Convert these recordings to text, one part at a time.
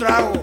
trago.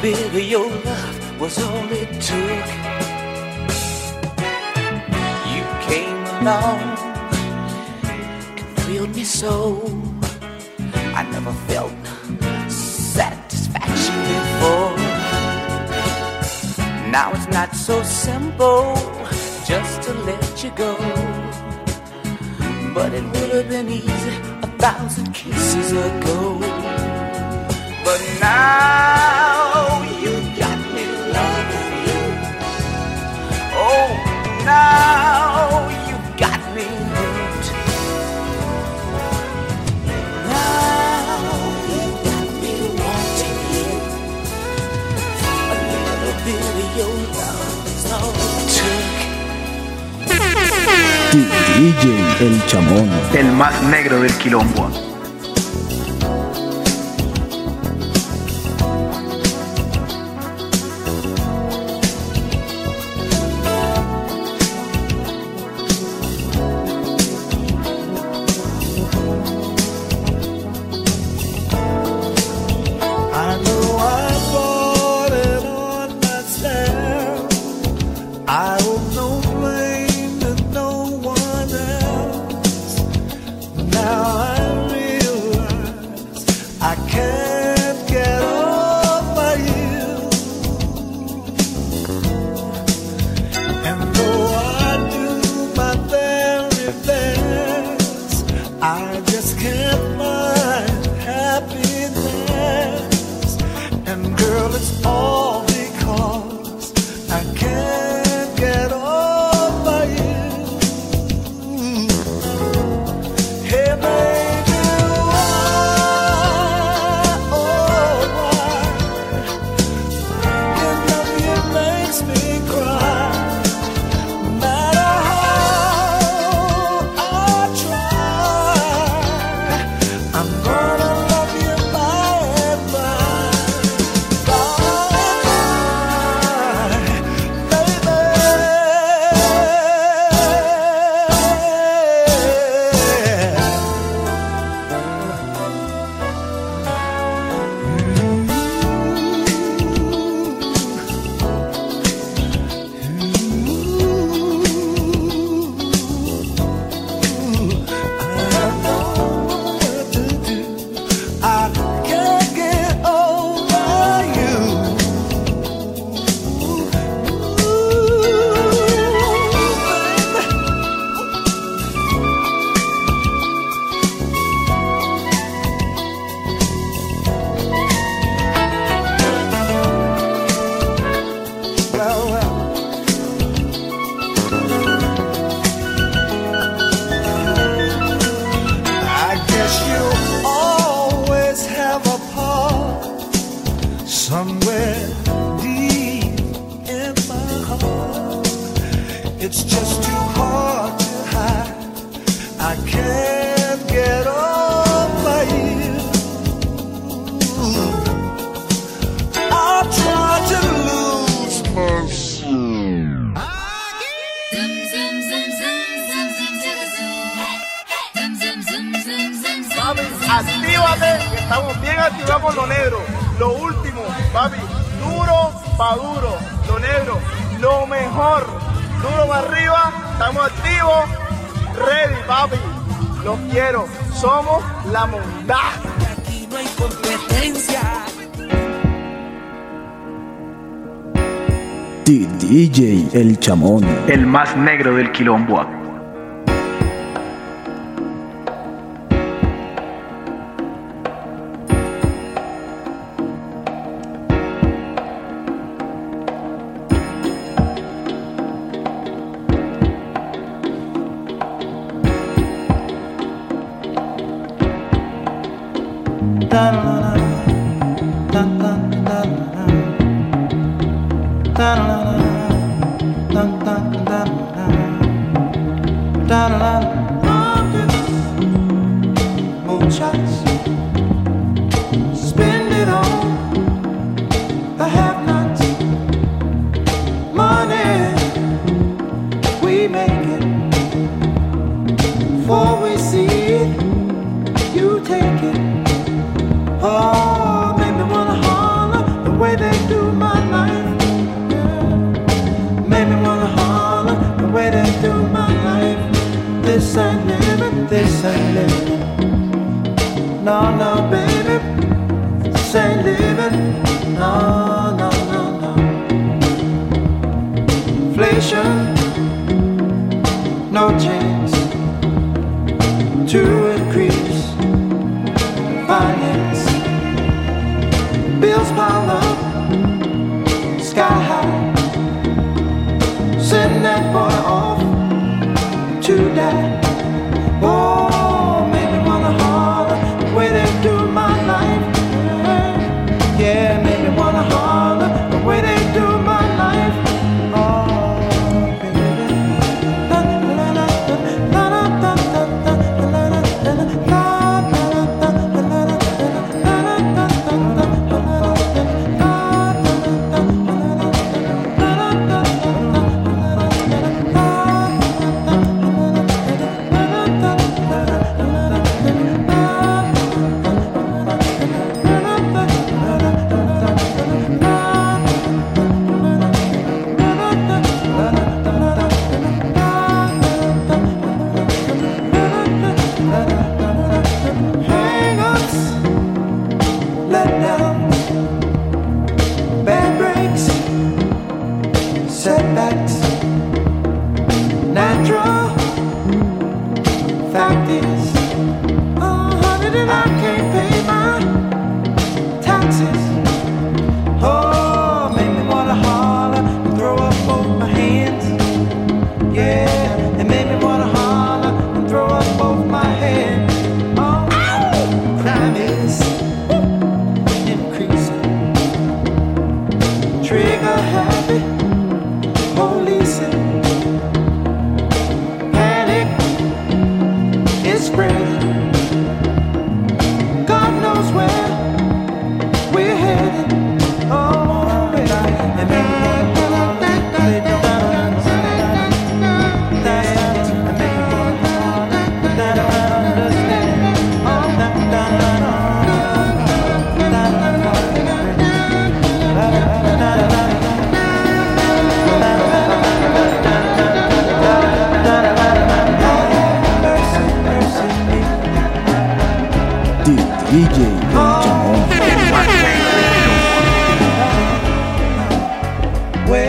baby, your love was all it took. You came along and thrilled me so. I never felt satisfaction before. Now it's not so simple just to let you go. But it would have been easy a thousand kisses ago. But now. DJ El Chamón. El más negro del quilombo. I no quiero. Somos la mondá. Aquí no hay competencia. DJ El Chamón, el más negro del quilombo. baby. Living. No, no, no, no. Inflation, no chance to increase finance. Bills pile up. setback.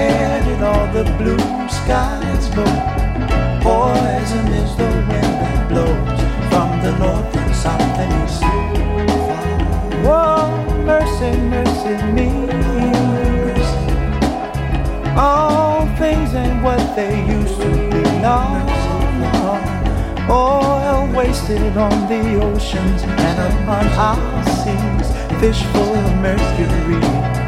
Where did all the blue skies go? Poison is the wind that blows from the north and south and east. Whoa, mercy, mercy me. All things ain't what they used to be. No. Oil wasted on the oceans and upon our seas. Fish full of mercury.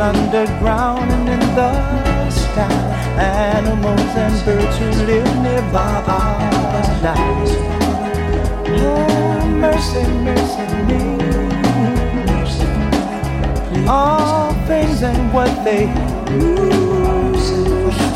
Underground and in the sky. Animals and birds who live nearby are dying. Oh, mercy, mercy me. All things ain't what they used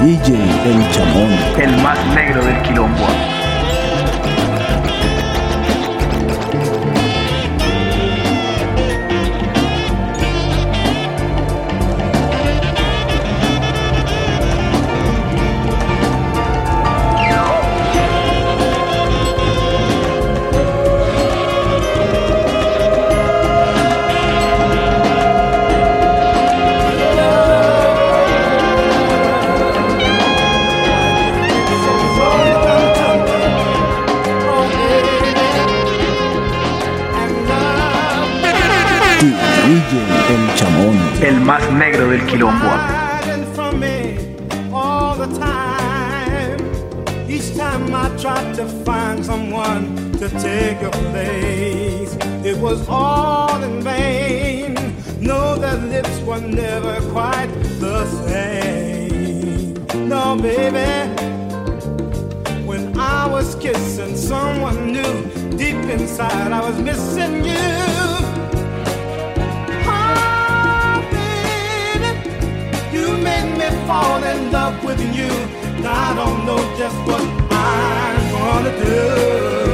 DJ El Chamón. El más negro del quilombo. Was kissing someone new, deep inside I was missing you. Oh, baby, you made me fall in love with you. Now I don't know just what I'm gonna do.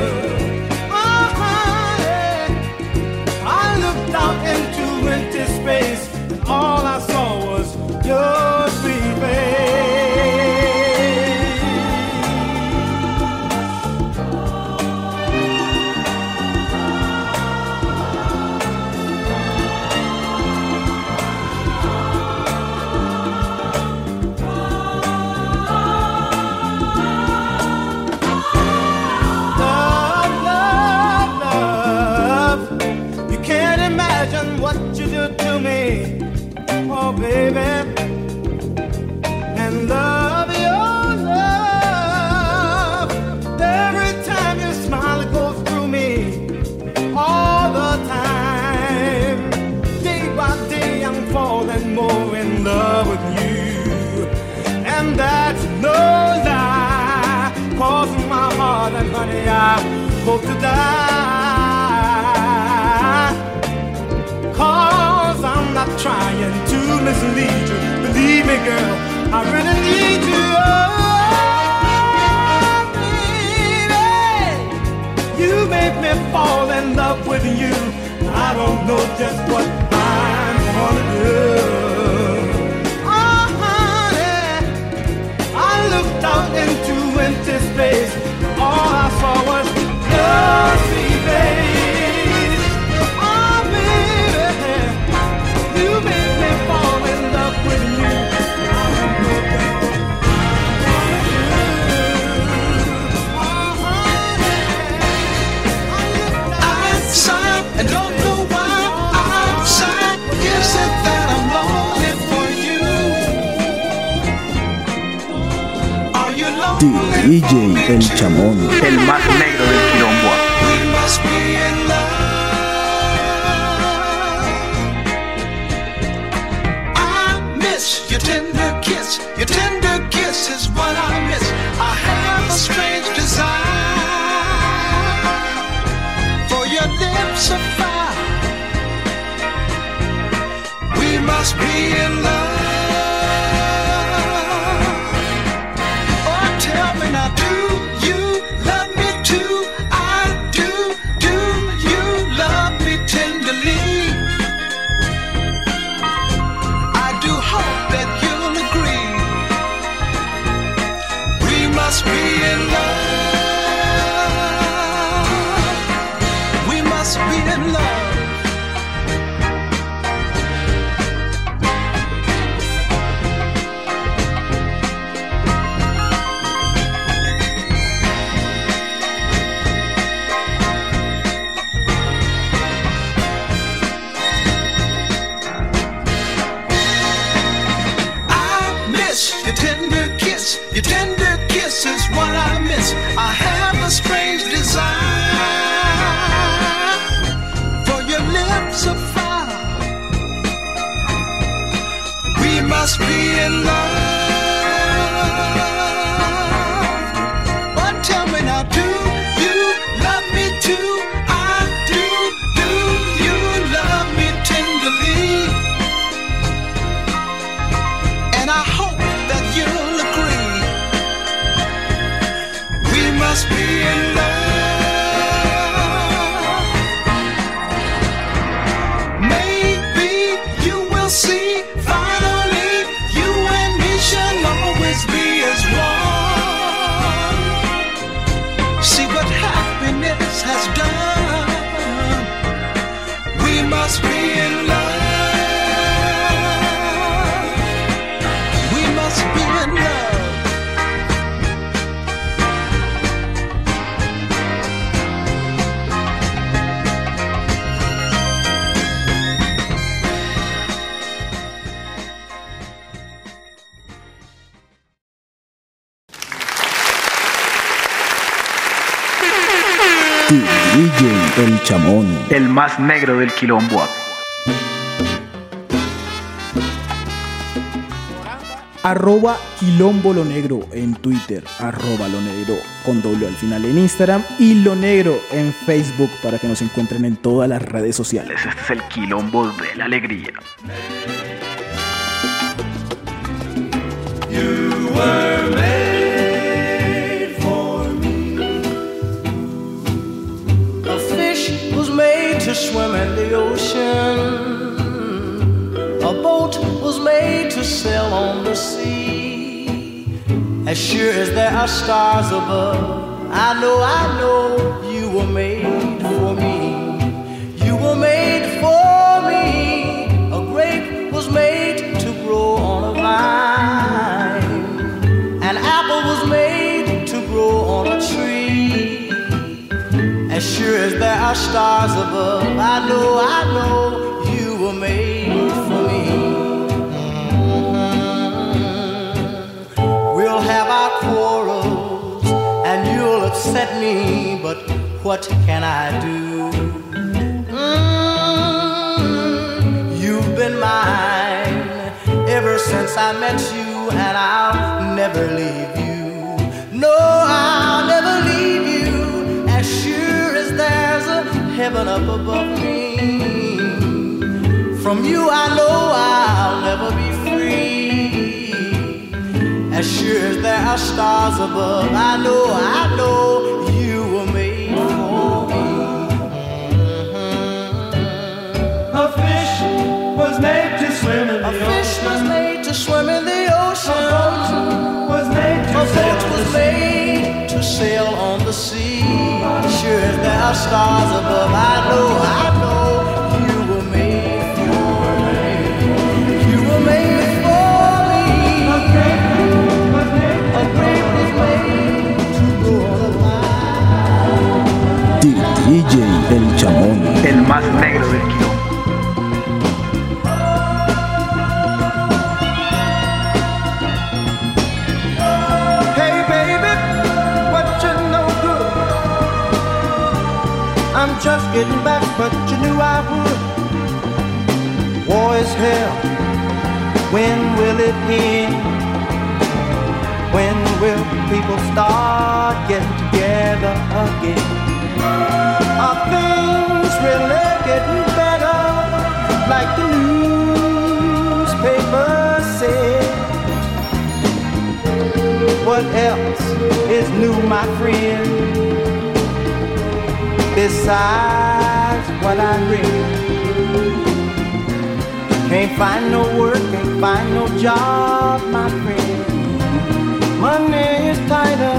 Die. Cause I'm not trying to mislead you. Believe me, girl, I really need you. Oh, baby, you make me fall in love with you. I don't know just what DJ El Chamón. El más negro del quilombo. Your tender kiss, your tender kiss is what I miss. I have a strange desire for your lips of fire. We must be in love. Chamón. El más negro del quilombo. arroba quilombo lo negro en Twitter, arroba lo negro con doble al final en Instagram y lo negro en Facebook para que nos encuentren en todas las redes sociales. Este es el quilombo de la alegría. To sail on the sea. As sure as there are stars above, I know, I know you were made for me. You were made for me. A grape was made to grow on a vine. An apple was made to grow on a tree. As sure as there are stars above, I know, I know upset me, but what can I do? Mm, You've been mine ever since I met you, and I'll never leave you. No, I'll never leave you. As sure as there's a heaven up above me. From you, I know I'll never be. As sure as there are stars above, I know, I know you were made for me. A fish was made to swim in A the fish was ocean. made to swim in the ocean. Was made to A sail boat was made to sail on the sea. Sure as there are stars above, I know, I know DJ El Chamón. El más negro del quilombo. Hey baby, what you no good? I'm just getting back, but you knew I would. War is hell. When will it end? When will people start getting together again? Are things really getting better? Like the say. What else is new, my friend? Besides what I read, can't find no work, can't find no job, my friend. Money is tighter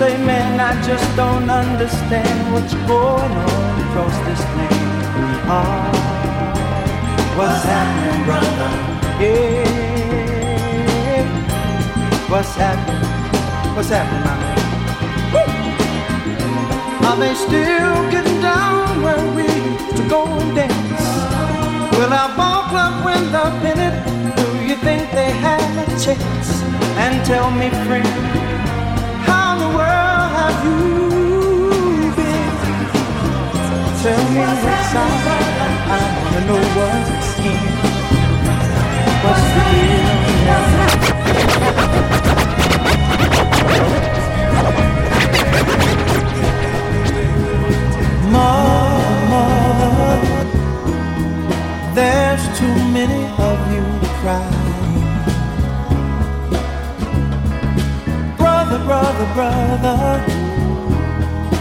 I just don't understand what's going on across this land. Ah, what's happening, brother? Yeah, what's happening? What's happening, my man? Are they still getting down where we used to go and dance? Will our ball club win the pennant? Do you think they have a chance? And tell me, friend, how in the Tell me what's up. I wanna know what's? Mama, there's too many of you crying. Brother, brother, brother,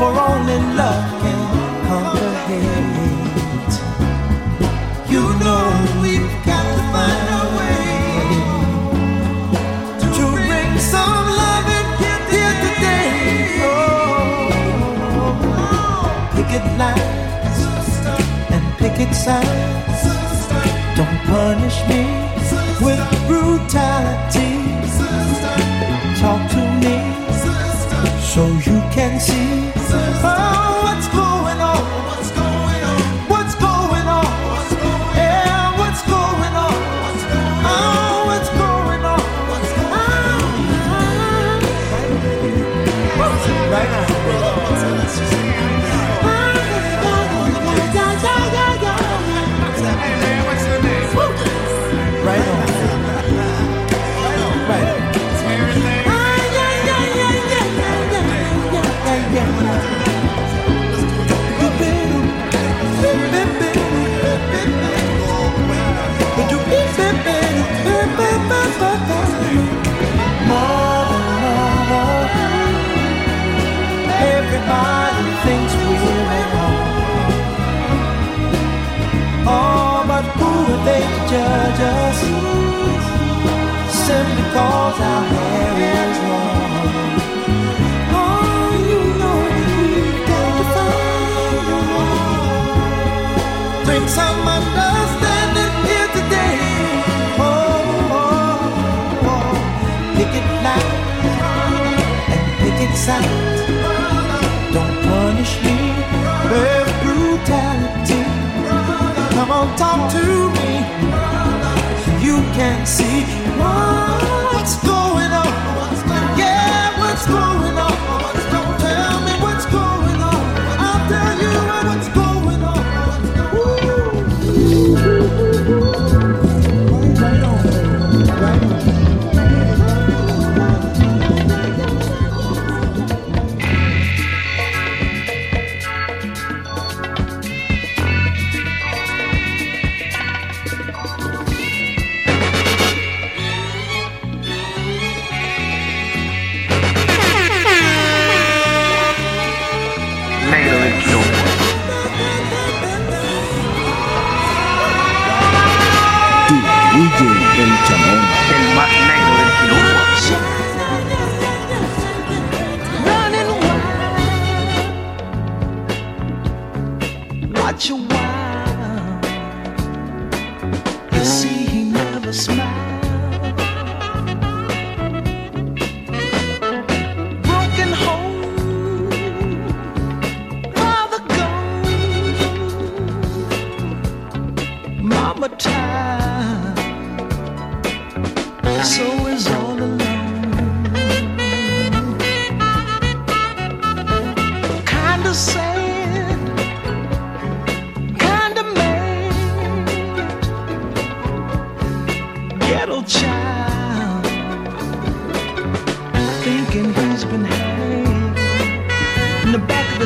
for only love can conquer hate. You know we've got to find a way to bring some love and in here today. Oh, picket lines and picket signs. Don't punish me with brutality. So you can see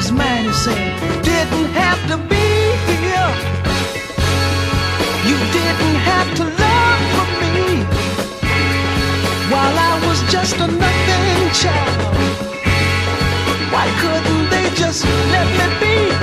this man is saying, didn't have to be here. You didn't have to love for me while I was just a nothing child. Why couldn't they just let me be?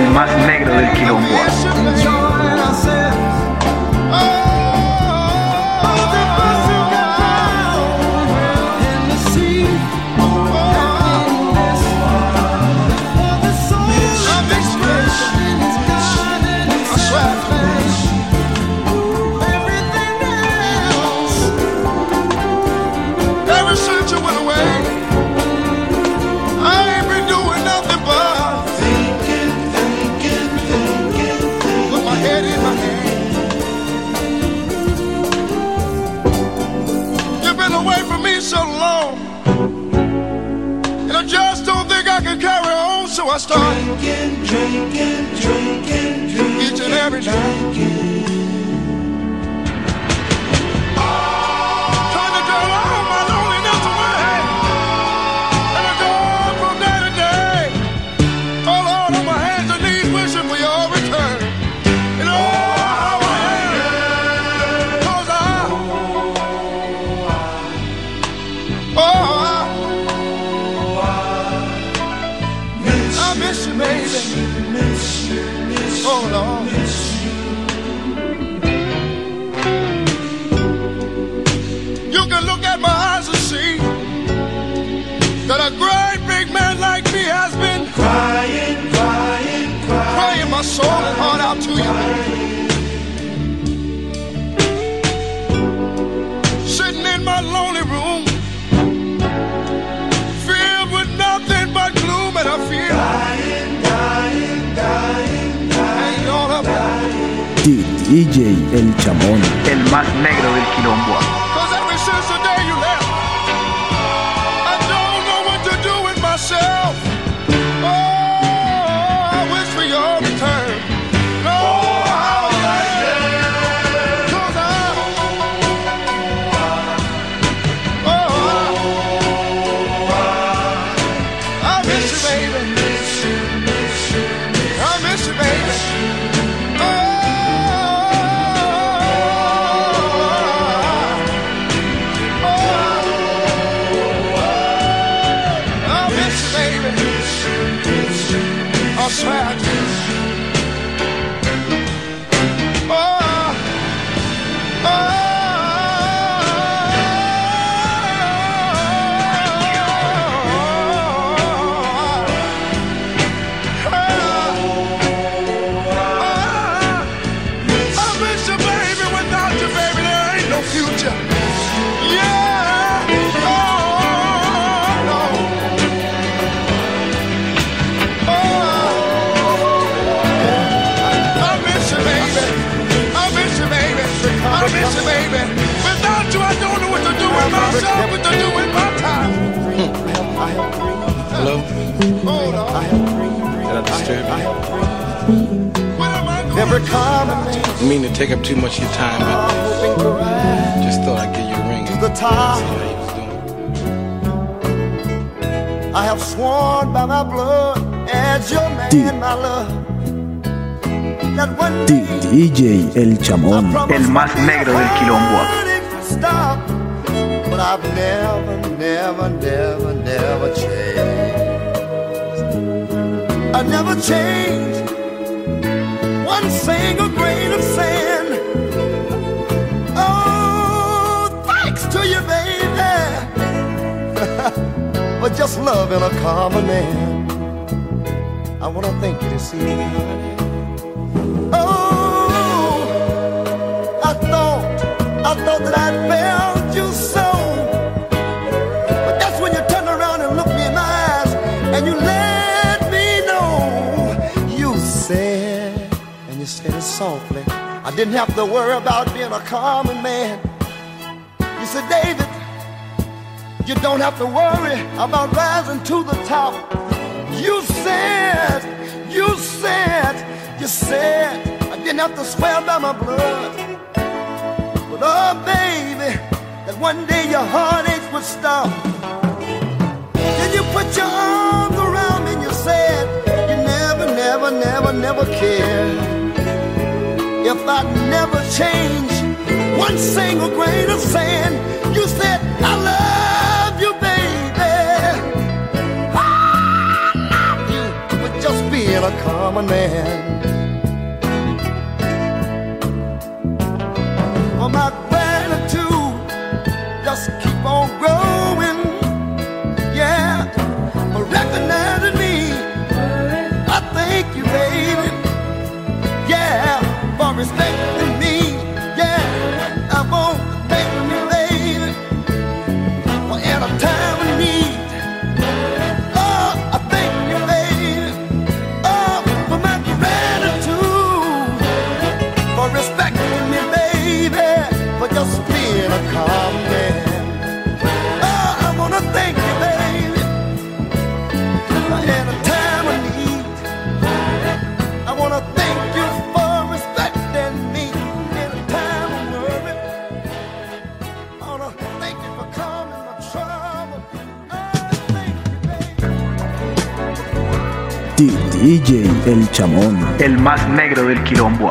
el más negro del quilombo. was start Drinking, drinking, drinking, drinking. Each and every night. DJ El Chamón. El más negro del I disturb What am I going Every common you? Mean to take up too much of your time, but just thought I'd give you a ring to the top. how you was doing. I have sworn by my blood as your D- man, my love. That one D- day DJ El Chamón. El más negro del quilombo. Stop. But I've never, never, never, never changed. I never changed one single grain of sand. Oh, thanks to you, baby. but just loving a common man. I wanna thank you. Oh, I thought, I thought that I'd failed you so. Softly, I didn't have to worry about being a common man. You said, David, you don't have to worry about rising to the top. You said, you said, you said, I didn't have to swear by my blood. But oh, baby, that one day your heartache would stop. Then you put your arms around me and you said, you never, never, never, never cared. If I'd never change one single grain of sand, you said, I love you, baby. I love you for just being a common man. For my El Chamón. El más negro del quilombo.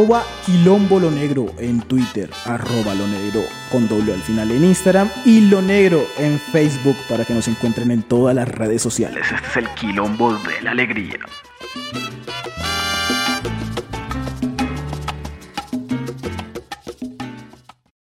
arroba quilombo lo negro en Twitter, arroba lo negro con doble al final en Instagram y lo negro en Facebook para que nos encuentren en todas las redes sociales. Este es el quilombo de la alegría.